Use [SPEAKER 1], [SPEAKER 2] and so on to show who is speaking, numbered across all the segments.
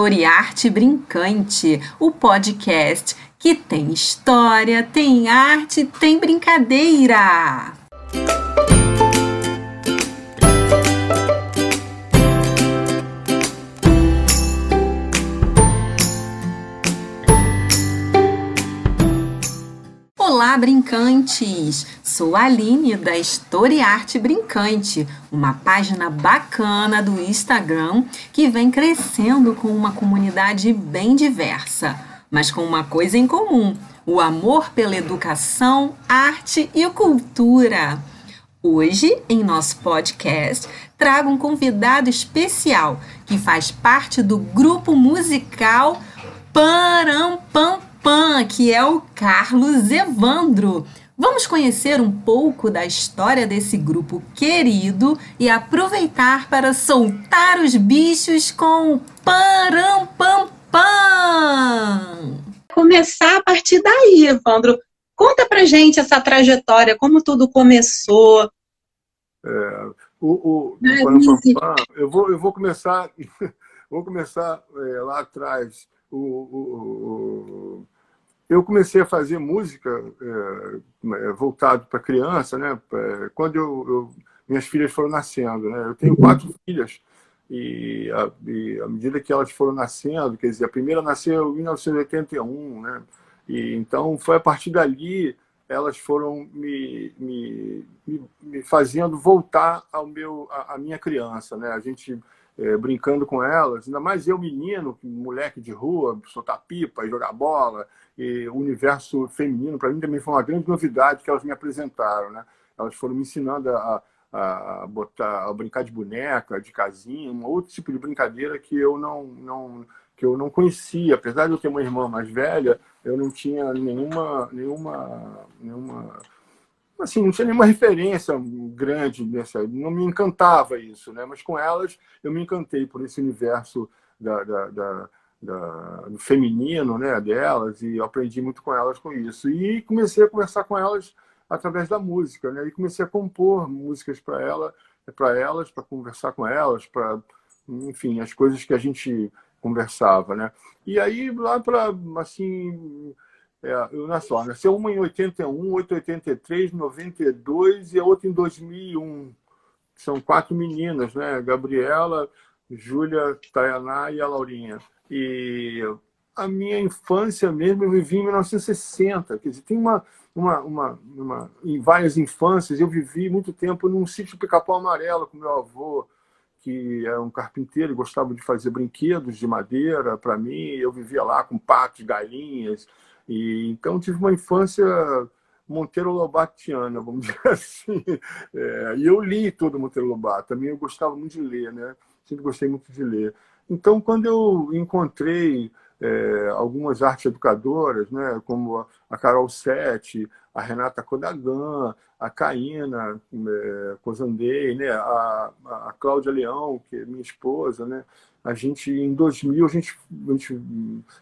[SPEAKER 1] Historiarte Brincante, o podcast que tem história, tem arte, tem brincadeira. Olá, brincantes! Sou a Aline da História Arte Brincante, uma página bacana do Instagram que vem crescendo com uma comunidade bem diversa, mas com uma coisa em comum: o amor pela educação, arte e cultura. Hoje, em nosso podcast, trago um convidado especial que faz parte do grupo musical Parampam Pan, que é o Carlos Evandro. Vamos conhecer um pouco da história desse grupo querido e aproveitar para soltar os bichos com Param Pam Pam.
[SPEAKER 2] Começar a partir daí, Evandro. Conta pra gente essa trajetória, como tudo começou.
[SPEAKER 3] É, o, o, o Pam eu vou, eu vou começar, vou começar é, lá atrás o, o, eu comecei a fazer música é, voltado para criança, né? É, quando eu, eu, minhas filhas foram nascendo, né? Eu tenho quatro filhas e, a, e à medida que elas foram nascendo, quer dizer, a primeira nasceu em 1981, né? E então foi a partir dali elas foram me, me, me, me fazendo voltar ao meu a, a minha criança, né? A gente é, brincando com elas, ainda mais eu, menino, moleque de rua, soltar pipa, jogar bola, e o universo feminino, para mim também foi uma grande novidade que elas me apresentaram. Né? Elas foram me ensinando a, a, botar, a brincar de boneca, de casinha, um outro tipo de brincadeira que eu não, não, que eu não conhecia. Apesar de eu ter uma irmã mais velha, eu não tinha nenhuma, nenhuma, nenhuma assim, não tinha nenhuma referência grande nessa, não me encantava isso, né? Mas com elas eu me encantei por esse universo da, da, da, da do feminino, né? Delas e aprendi muito com elas com isso e comecei a conversar com elas através da música, né? E comecei a compor músicas para ela, para elas, para conversar com elas, para, enfim, as coisas que a gente conversava, né? E aí lá para assim é, ó, nasceu uma em 81, outra em 83, 92 e a outra em 2001. São quatro meninas, né? Gabriela, Júlia, Tayaná e a Laurinha. E a minha infância mesmo eu vivi em 1960. Quer dizer, tem uma, uma, uma, uma, em várias infâncias eu vivi muito tempo num sítio Pica-Pau Amarelo com meu avô, que era um carpinteiro e gostava de fazer brinquedos de madeira para mim. Eu vivia lá com patos, galinhas. E, então, tive uma infância Monteiro Lobatiana, vamos dizer assim. É, e eu li todo Monteiro Lobato. Também eu gostava muito de ler, né? Sempre gostei muito de ler. Então, quando eu encontrei é, algumas artes educadoras, né, como a Carol Sete, a Renata Kodagan, a Caína é, Cozandei, né, a, a Cláudia Leão, que é minha esposa, né, a gente, em 2000, a gente, a gente,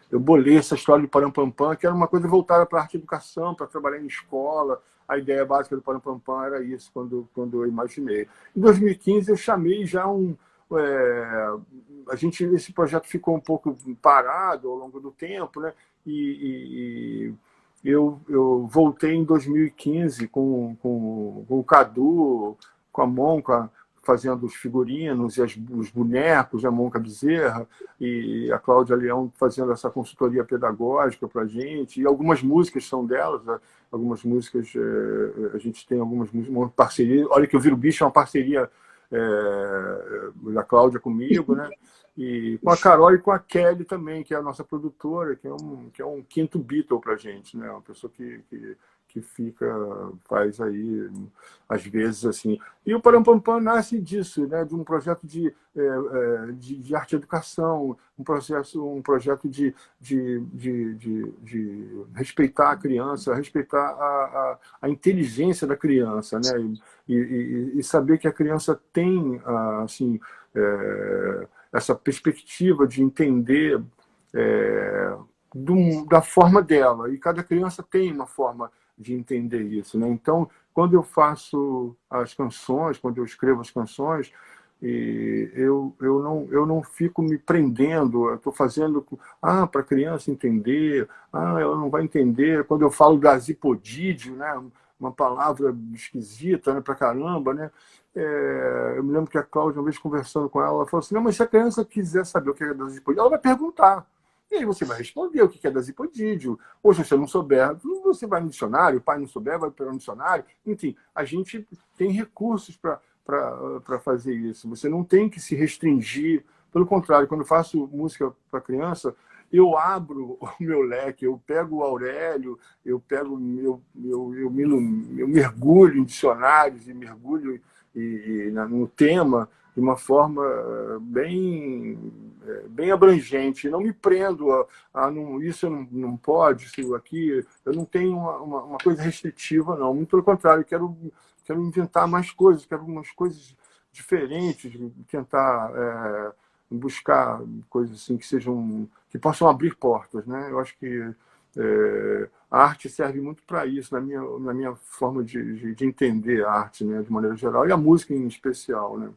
[SPEAKER 3] eu bolei essa história do Parampampam, que era uma coisa voltada para arte e educação, para trabalhar em escola. A ideia básica do Parampampam era isso, quando, quando eu imaginei. Em 2015, eu chamei já um. É, a gente, esse projeto ficou um pouco parado ao longo do tempo, né? E, e eu, eu voltei em 2015 com, com, com o Cadu, com a Monca, fazendo os figurinos e as, os bonecos, a Monca Bezerra e a Cláudia Leão fazendo essa consultoria pedagógica para a gente. E algumas músicas são delas, né? algumas músicas, é, a gente tem algumas uma parceria. Olha que eu viro bicho, é uma parceria é, da Cláudia comigo, né? E com a Carol e com a Kelly também, que é a nossa produtora, que é um, que é um quinto Beatle para a gente, né? Uma pessoa que, que que fica, faz aí, às vezes, assim. E o Parampampam nasce disso, né, de um projeto de, é, é, de, de, arte e educação, um, processo, um projeto de, de, de, de, de respeitar a criança, respeitar a, a, a, inteligência da criança, né, e, e, e, saber que a criança tem, assim, é, essa perspectiva de entender é, do, da forma dela. E cada criança tem uma forma de entender isso. Né? Então, quando eu faço as canções, quando eu escrevo as canções, E eu, eu, não, eu não fico me prendendo, estou fazendo ah, para a criança entender, ah, ela não vai entender. Quando eu falo gasipodídeo, né, uma palavra esquisita né, para caramba, né? É, eu me lembro que a Cláudia, uma vez conversando com ela, ela falou assim: não, mas se a criança quiser saber o que é gasipodídeo, ela vai perguntar. E aí você vai responder o que é gasipodídeo. Ou se você não souber, você vai no dicionário, o pai não souber, vai para o dicionário. Enfim, a gente tem recursos para fazer isso. Você não tem que se restringir. Pelo contrário, quando eu faço música para criança, eu abro o meu leque, eu pego o Aurélio, eu pego, eu, eu, eu, me, eu mergulho em dicionários e mergulho e, e, no tema de uma forma bem, bem abrangente. Não me prendo a, a não, isso não, não pode, isso aqui. Eu não tenho uma, uma, uma coisa restritiva, não. Muito pelo contrário, quero quero inventar mais coisas, quero algumas coisas diferentes, tentar é, buscar coisas assim que sejam que possam abrir portas, né? Eu acho que é, a arte serve muito para isso na minha na minha forma de, de, de, entender a arte, né, de maneira geral e a música em especial, né?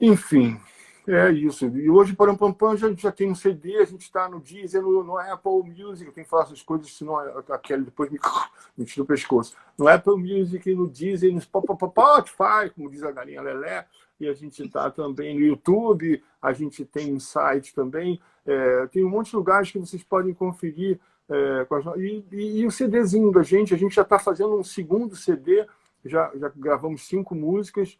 [SPEAKER 3] Enfim, é isso. E hoje, para um Pampam, já, já tem um CD, a gente está no Deezer, no, no, Apple Music. Tem que falar essas coisas, senão a Kelly depois me, me tira o pescoço. No Apple Music, no Deezer, no Spotify, como diz a galinha Lelé. E a gente está também no YouTube, a gente tem um site também. É, tem um monte de lugares que vocês podem conferir. É, as... e, e, e, o CDzinho da gente, a gente já está fazendo um segundo CD, já, já gravamos cinco músicas.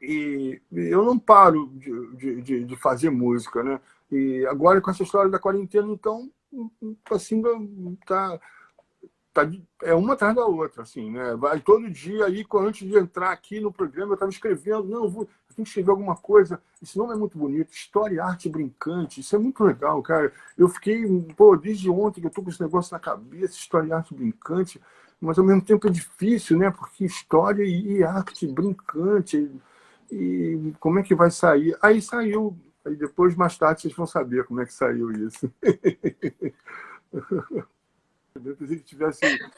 [SPEAKER 3] E eu não paro de, de, de, fazer música, né? E agora com essa história da quarentena, então, assim, tá, tá é uma atrás da outra, assim, né? Vai todo dia aí, antes de entrar aqui no programa, eu estava escrevendo, não, vou, tenho que escrever alguma coisa. Esse nome é muito bonito, História Arte Brincante, isso é muito legal, cara. Eu fiquei, pô, desde ontem que eu tô com esse negócio na cabeça, História Arte Brincante, mas ao mesmo tempo é difícil, né? Porque história e arte brincante e como é que vai sair? Aí saiu, aí depois, mais tarde, vocês vão saber como é que saiu isso.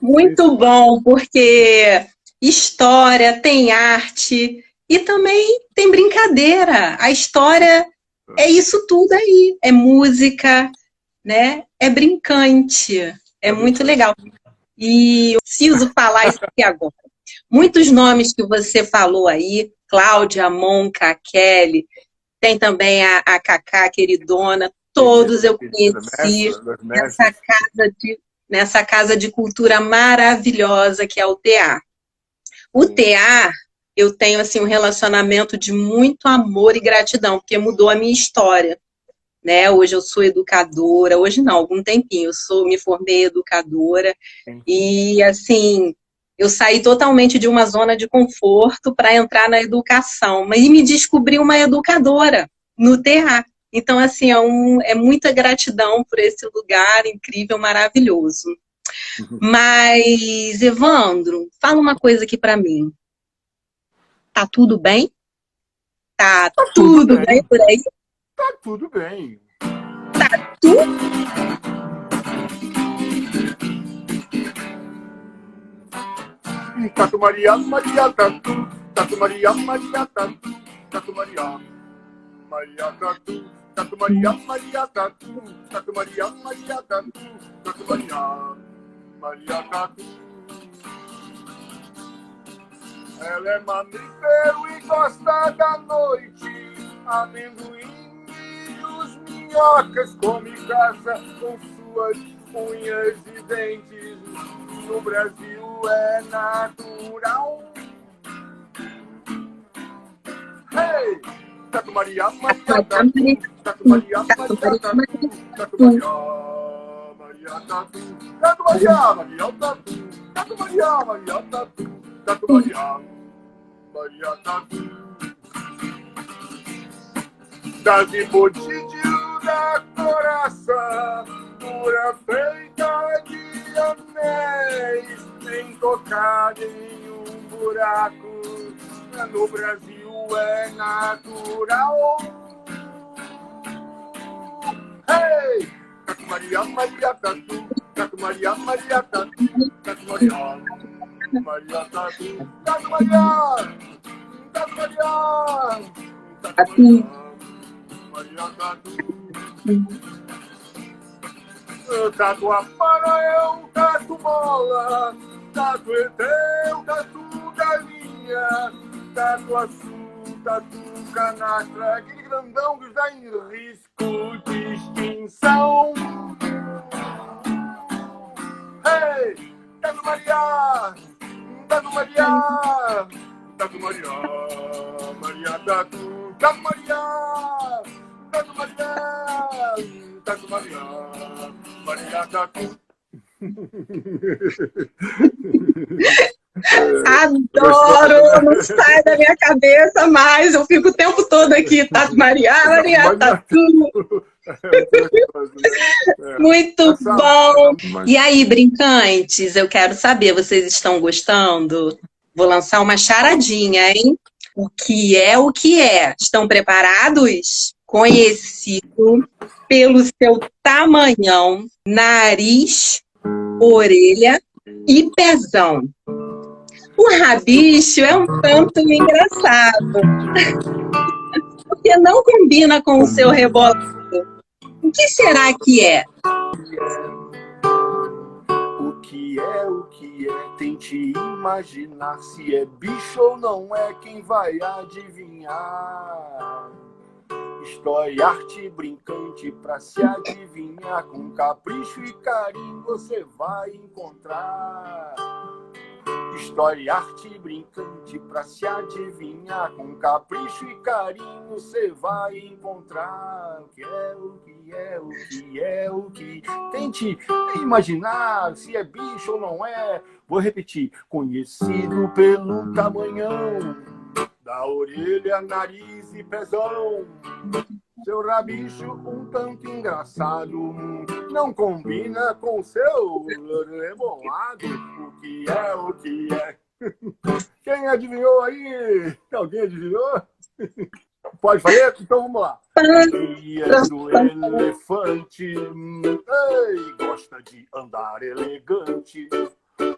[SPEAKER 2] Muito bom, porque história tem arte e também tem brincadeira. A história é isso tudo aí, é música, né? É brincante, é muito legal. E eu preciso falar isso aqui agora. Muitos nomes que você falou aí, Cláudia, Monca, Kelly, tem também a, a Cacá, queridona, todos eu conheci nessa casa de, nessa casa de cultura maravilhosa que é o TA. O TA, eu tenho assim um relacionamento de muito amor e gratidão, porque mudou a minha história. Né? Hoje eu sou educadora, hoje não, algum tempinho, eu sou, me formei educadora, Sim. e assim, eu saí totalmente de uma zona de conforto para entrar na educação, mas me descobri uma educadora no terra. Então, assim, é, um, é muita gratidão por esse lugar incrível, maravilhoso. Uhum. Mas, Evandro, fala uma coisa aqui para mim. Tá tudo bem? Tá, tá tudo, tudo bem. bem por aí?
[SPEAKER 3] Tá tudo bem.
[SPEAKER 2] Tá tudo
[SPEAKER 3] Tatu Maria, Maria Tatu, Tatu Maria, Maria Tatu, Tatu Maria, Maria Tatu, Tatu Maria, Maria Tatu, Tatu Maria, Maria Tatu, Tatu Maria, Maria Tatu. Ela é mamífero e gosta da noite, amendoim e os minhocas come caça com suas unhas e dentes. No Brasil é natural. Hey! Tatu Maria, Maria, Tatu, Maria, Tatu, Maria, Maria, Tatu, Maria, Maria, Tatu, Tatu Maria, Maria, Tatu, Tatu Maria, Maria, Tatu. Das impotídio da coração, pura feita tocar em um buraco. No Brasil é natural. Hey! Tatu Maria, Maria Tatu, Tatu Maria, Maria Tatu, Tatu Maria, Maria Tatu, Tatu Maria, Tatu Maria!
[SPEAKER 2] Tatu.
[SPEAKER 3] Maria Tatu. Tatu aparelho, tatu bola, tatu eteu, tatu galinha, tatu azul, tatu canastra, aquele grandão que está em risco de extinção. Hey! Tatu Maria! Tatu Maria! Tatu Maria! Maria Tatu! Tatu Maria! Tatu Maria! Tatu Maria! Maria Tatu!
[SPEAKER 2] Adoro! Não sai da minha cabeça mais. Eu fico o tempo todo aqui. Tatu Maria, Maria Tatu. Muito bom! E aí, brincantes, eu quero saber, vocês estão gostando? Vou lançar uma charadinha, hein? O que é o que é? Estão preparados? Conhecido pelo seu tamanhão, nariz, orelha e pezão. O rabicho é um tanto engraçado. Porque não combina com o seu rebolado. O que será que é?
[SPEAKER 3] O que é, o que é? Tente imaginar se é bicho ou não é quem vai adivinhar. História, arte brincante pra se adivinhar. Com capricho e carinho você vai encontrar. História arte brincante pra se adivinhar. Com capricho e carinho você vai encontrar. O que é, o que é, o que é, o que. Tente imaginar se é bicho ou não é. Vou repetir. Conhecido pelo tamanhão da orelha, nariz e pezão. Seu rabicho um tanto engraçado não combina com seu rebolado. Que é, o que é? Quem adivinhou aí? Alguém adivinhou? Pode fazer? Então vamos lá. Dia do elefante, ei, gosta de andar elegante.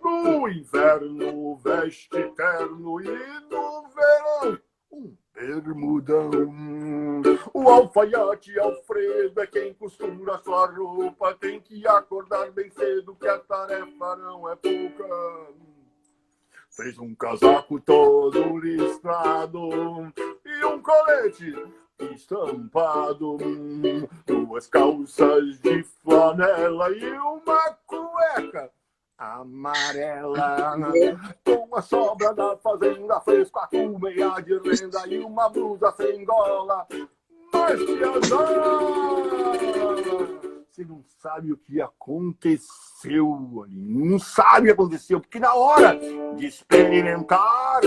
[SPEAKER 3] No inverno veste terno e no verão um bermudão. O alfaiate Alfredo é quem costura sua roupa. Tem que acordar bem cedo que a tarefa não é pouca. Fez um casaco todo listrado e um colete estampado, duas calças de flanela e uma cueca amarela. Com a sobra da fazenda, fez quatro meia de renda e uma blusa sem gola. Mas que azar! Você não sabe o que aconteceu ali. Não sabe o que aconteceu, porque na hora de experimentar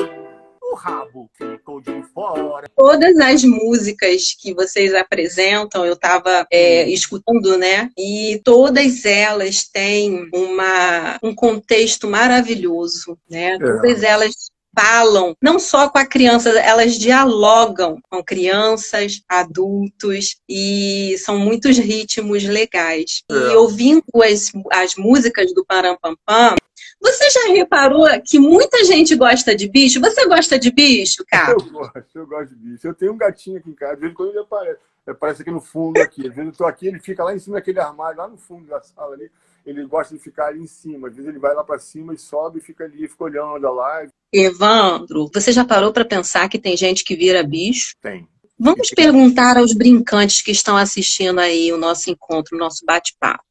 [SPEAKER 3] o rabo ficou de fora.
[SPEAKER 2] Todas as músicas que vocês apresentam, eu estava é, escutando, né? E todas elas têm uma, um contexto maravilhoso, né? É. Todas elas falam, não só com a criança, elas dialogam com crianças, adultos, e são muitos ritmos legais. É. E ouvindo as, as músicas do Parampampam, você já reparou que muita gente gosta de bicho? Você gosta de bicho, cara?
[SPEAKER 3] Eu gosto, eu gosto de bicho. Eu tenho um gatinho aqui em casa, de vez em quando ele aparece. Aparece aqui no fundo aqui. Às vezes eu tô aqui, ele fica lá em cima daquele armário, lá no fundo da sala ali. Ele gosta de ficar ali em cima. Às vezes ele vai lá para cima e sobe e fica ali, fica olhando a live.
[SPEAKER 2] Evandro, você já parou para pensar que tem gente que vira bicho?
[SPEAKER 3] Tem.
[SPEAKER 2] Vamos perguntar aos brincantes que estão assistindo aí o nosso encontro, o nosso bate-papo.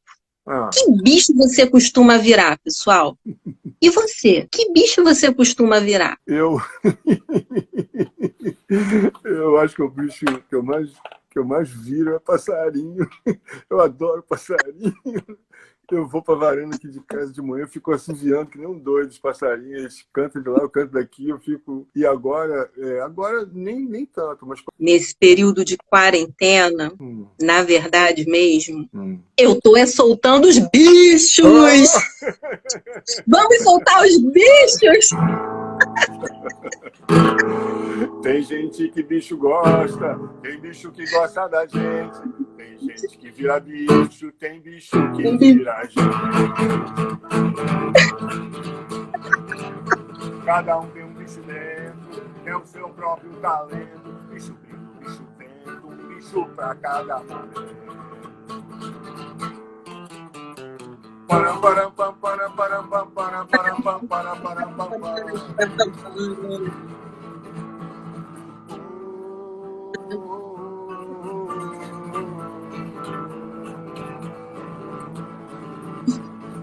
[SPEAKER 2] Ah. Que bicho você costuma virar, pessoal? E você? Que bicho você costuma virar?
[SPEAKER 3] Eu. eu acho que o bicho que eu mais, que eu mais viro é passarinho. Eu adoro passarinho. Eu vou para varanda aqui de casa de manhã, eu fico assoviando que nem um doido os passarinhos, eles cantam de lá, eu canto daqui, eu fico. E agora, é, agora nem, nem tanto, mas.
[SPEAKER 2] Nesse período de quarentena, hum. na verdade mesmo, hum. eu tô é soltando os bichos! Oh! Vamos soltar os bichos!
[SPEAKER 3] Tem gente que bicho gosta, tem bicho que gosta da gente, tem gente que vira bicho, tem bicho que vira gente. Cada um tem um bicho dentro, é o seu próprio talento. Bicho vindo, bicho vento, um bicho pra cada momento.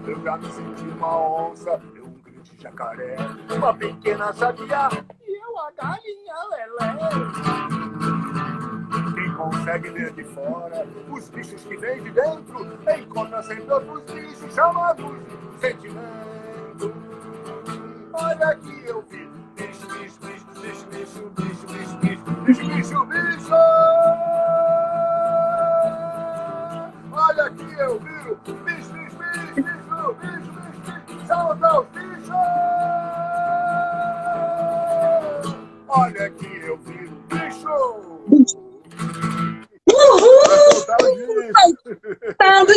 [SPEAKER 3] Eu já me senti uma onça, eu um grande jacaré, uma pequena sabiá e eu a galinha lelé. Consegue ver de fora os bichos que vêm de dentro, encontra sempre outros bichos chamados sentimento. Olha aqui eu vi bicho, bicho, bicho, bicho, bicho, bicho, bicho, bicho, bicho, bicho, bicho. Olha aqui eu bicho, bicho,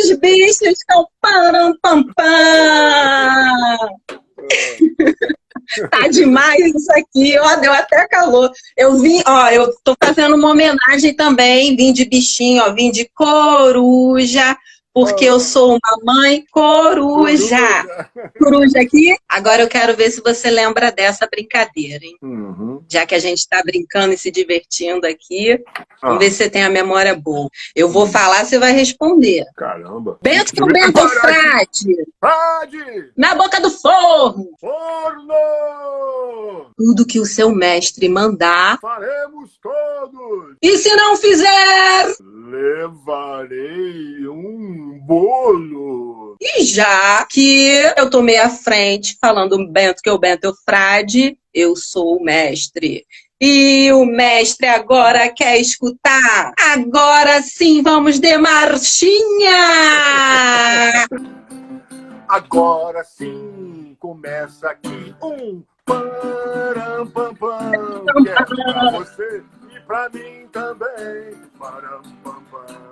[SPEAKER 3] os bichos
[SPEAKER 2] com param pam pam. Tá demais isso aqui, ó, deu até calor. Eu vim, ó, eu tô fazendo uma homenagem também, vim de bichinho, ó, vim de coruja, porque eu sou uma mãe coruja. Coruja aqui. Agora eu quero ver se você lembra dessa brincadeira, hein?
[SPEAKER 3] Uhum.
[SPEAKER 2] Já que a gente está brincando e se divertindo aqui, vamos
[SPEAKER 3] Ah.
[SPEAKER 2] ver se você tem a memória boa. Eu vou falar, você vai responder.
[SPEAKER 3] Caramba.
[SPEAKER 2] Bento
[SPEAKER 3] ver.
[SPEAKER 2] Bento. Frade,
[SPEAKER 3] Frade!
[SPEAKER 2] na boca do forno.
[SPEAKER 3] Forno!
[SPEAKER 2] Tudo que o seu mestre mandar.
[SPEAKER 3] Faremos todos!
[SPEAKER 2] E se não fizer?
[SPEAKER 3] Levarei um bolo!
[SPEAKER 2] E já que eu tomei a frente falando Bento que o Bento Frade, eu sou o mestre. E o mestre agora quer escutar. Agora sim, vamos de marchinha!
[SPEAKER 3] Agora sim, começa aqui um param pam pam, que é pra você e pra mim também. Param pam pam.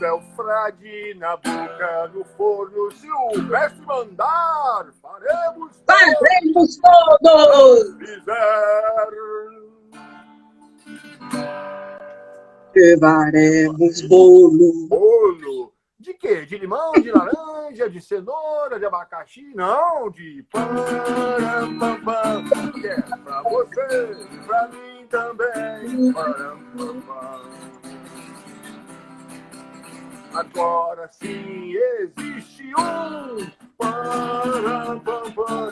[SPEAKER 3] É o frade na boca do forno, se o mestre mandar, faremos
[SPEAKER 2] Fazemos todos!
[SPEAKER 3] fizer.
[SPEAKER 2] Levaremos bolo.
[SPEAKER 3] Bolo. De quê? De limão, de laranja, de cenoura, de abacaxi? Não, de param, pam, pam, que é pra você, pra mim também. Param, pam, pam. Agora sim existe um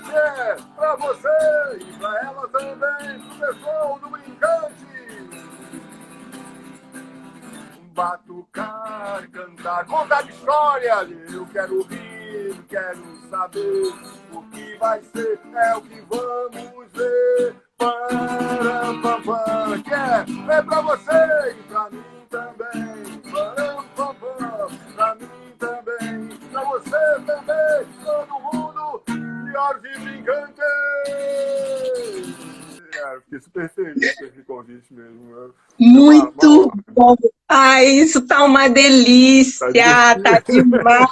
[SPEAKER 3] que é pra você e pra ela também, pro pessoal do brincante batucar, cantar, contar história. Eu quero rir, quero saber o que vai ser, é o que vamos ver. Param, pam, pam, que é, é pra você e brincantes. É, fiquei super feliz com esse convite mesmo. né?
[SPEAKER 2] Muito bom. Ai, isso tá uma delícia, tá demais.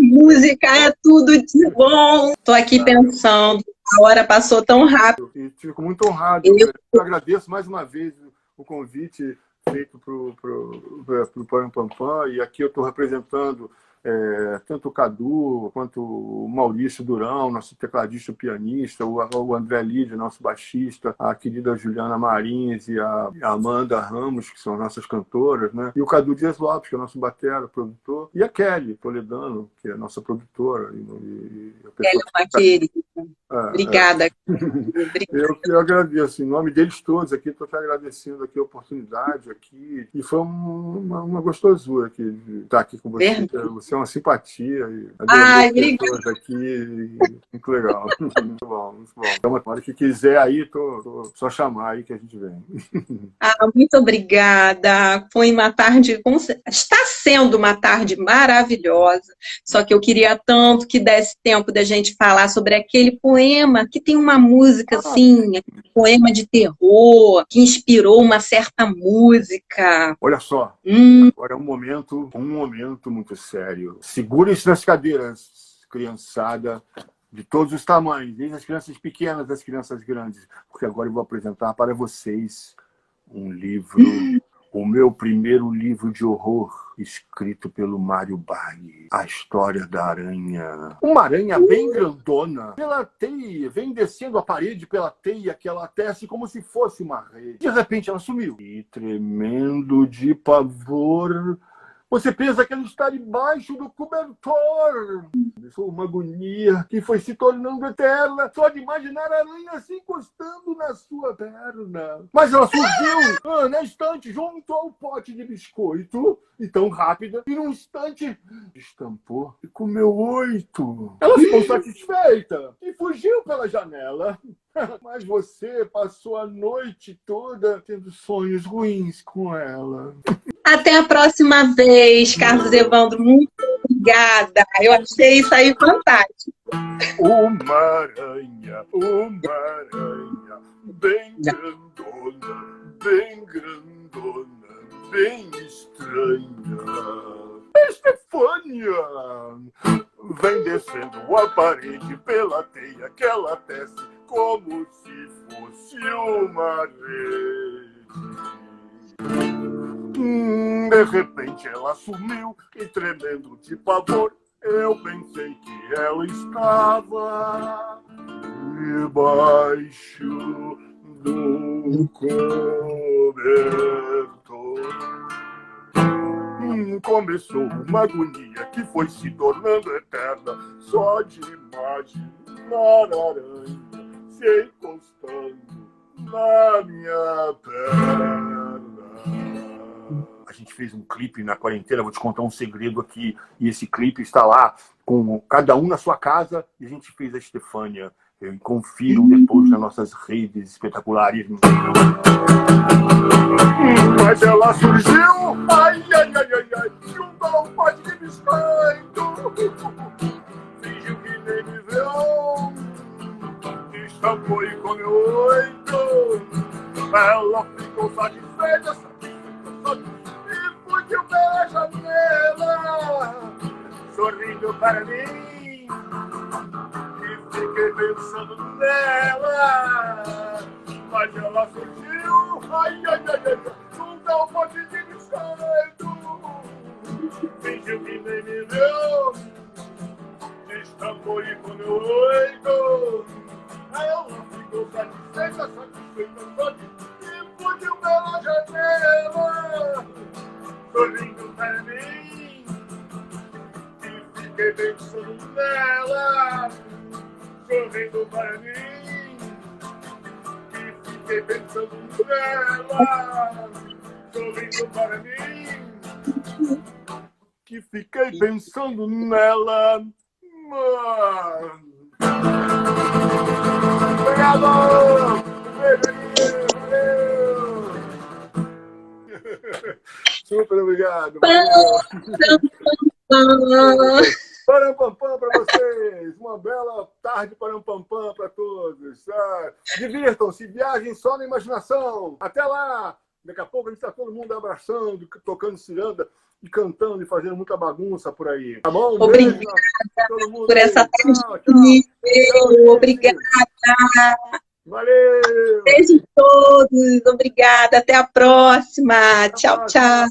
[SPEAKER 2] Música é tudo de bom. Tô aqui pensando, a hora passou tão rápido.
[SPEAKER 3] E fico muito honrado.
[SPEAKER 2] Eu-
[SPEAKER 3] Eu agradeço mais uma vez o convite feito para o pro, pro Pam Pam Pam. E aqui eu estou representando é, tanto o Cadu quanto o Maurício Durão, nosso tecladista pianista, o, o André Lídia, nosso baixista, a querida Juliana Marins e a, a Amanda Ramos, que são nossas cantoras, né? E o Cadu Dias Lopes, que é nosso batera, produtor, e a Kelly Toledano, que é a nossa produtora. E, e pessoa
[SPEAKER 2] Ela é uma querida.
[SPEAKER 3] é, é.
[SPEAKER 2] Obrigada. Obrigada.
[SPEAKER 3] Eu, eu agradeço, em nome deles todos aqui, estou te agradecendo aqui a oportunidade aqui. E foi um- uma, uma gostosura aqui estar aqui com você. Você é uma simpatia. E
[SPEAKER 2] Ai,
[SPEAKER 3] pessoas aqui. Muito legal. Muito bom, muito bom. Então, na hora que quiser aí, tô, tô- só chamar aí que a gente vem.
[SPEAKER 2] Ah, muito obrigada. Foi uma tarde, está sendo uma tarde maravilhosa. Só que eu queria tanto que desse tempo da gente falar sobre aquele poema que tem uma música assim, poema de terror que inspirou uma certa música.
[SPEAKER 3] Olha só,
[SPEAKER 2] Hum,
[SPEAKER 3] agora é um momento, um momento muito sério. Segurem-se nas cadeiras, criançada, de todos os tamanhos, desde as crianças pequenas às crianças grandes, porque agora eu vou apresentar para vocês um livro, o meu primeiro livro de horror, escrito pelo Mário Barri, A História da Aranha. Uma aranha bem grandona, pela teia, vem descendo a parede pela teia que ela tece como se fosse uma rede. De repente ela sumiu. E tremendo de pavor, você pensa que ela está debaixo do cobertor. Começou uma agonia que foi se tornando eterna só de imaginar a aranha se encostando na sua perna. Mas ela surgiu ah, na estante junto ao pote de biscoito e tão rápida e num instante estampou e comeu oito. Ela ficou satisfeita e fugiu pela janela. Mas você passou a noite toda tendo sonhos ruins com ela.
[SPEAKER 2] Até a próxima vez, Carlos Evandro. Muito obrigada. Eu achei isso aí fantástico.
[SPEAKER 3] Uma aranha, uma aranha, bem grandona, bem grandona, bem estranha. Estefânia vem descendo a parede pela teia que ela tece como se fosse uma rede. Hum, de repente ela sumiu e tremendo de pavor, eu pensei que ela estava debaixo do cobertor. Hum, começou uma agonia que foi se tornando eterna só de imaginar a aranha se encostando na minha perna. A gente fez um clipe na quarentena, vou te contar um segredo aqui. E esse clipe está lá com cada um na sua casa e a gente fez a Estefânia. Eu confiro depois nas nossas redes espetaculares. Mas ela surgiu, ai, ai, ai, ai, ai, junto ao pote de biscoito. Fingiu que nem me viu estampou e comeu oito. Ela ficou satisfeita, sorrindo para mim. E fiquei pensando nela, mas ela surgiu, ai, ai, ai, ai, junto ao pote de biscoito. Fingiu que nem me viu, estampou e comeu oito. Ela ficou satisfeita, satisfeita, satisfeita e fugiu pela janela, sorrindo Fiquei pensando nela, sorrindo para mim. E fiquei pensando nela, sorrindo para mim. Que fiquei pensando nela, mano. Obrigado! Super obrigado. Parampampam para vocês. Uma bela tarde parampampam para todos. Ah, Divirtam-se, viajem só na imaginação. Até lá! Daqui a pouco a gente está todo mundo abraçando, tocando ciranda e cantando e fazendo muita bagunça por aí. Tá bom?
[SPEAKER 2] Obrigada por essa tarde Obrigada.
[SPEAKER 3] Valeu!
[SPEAKER 2] Beijo a todos. Obrigada. Até a próxima. Tchau, tchau.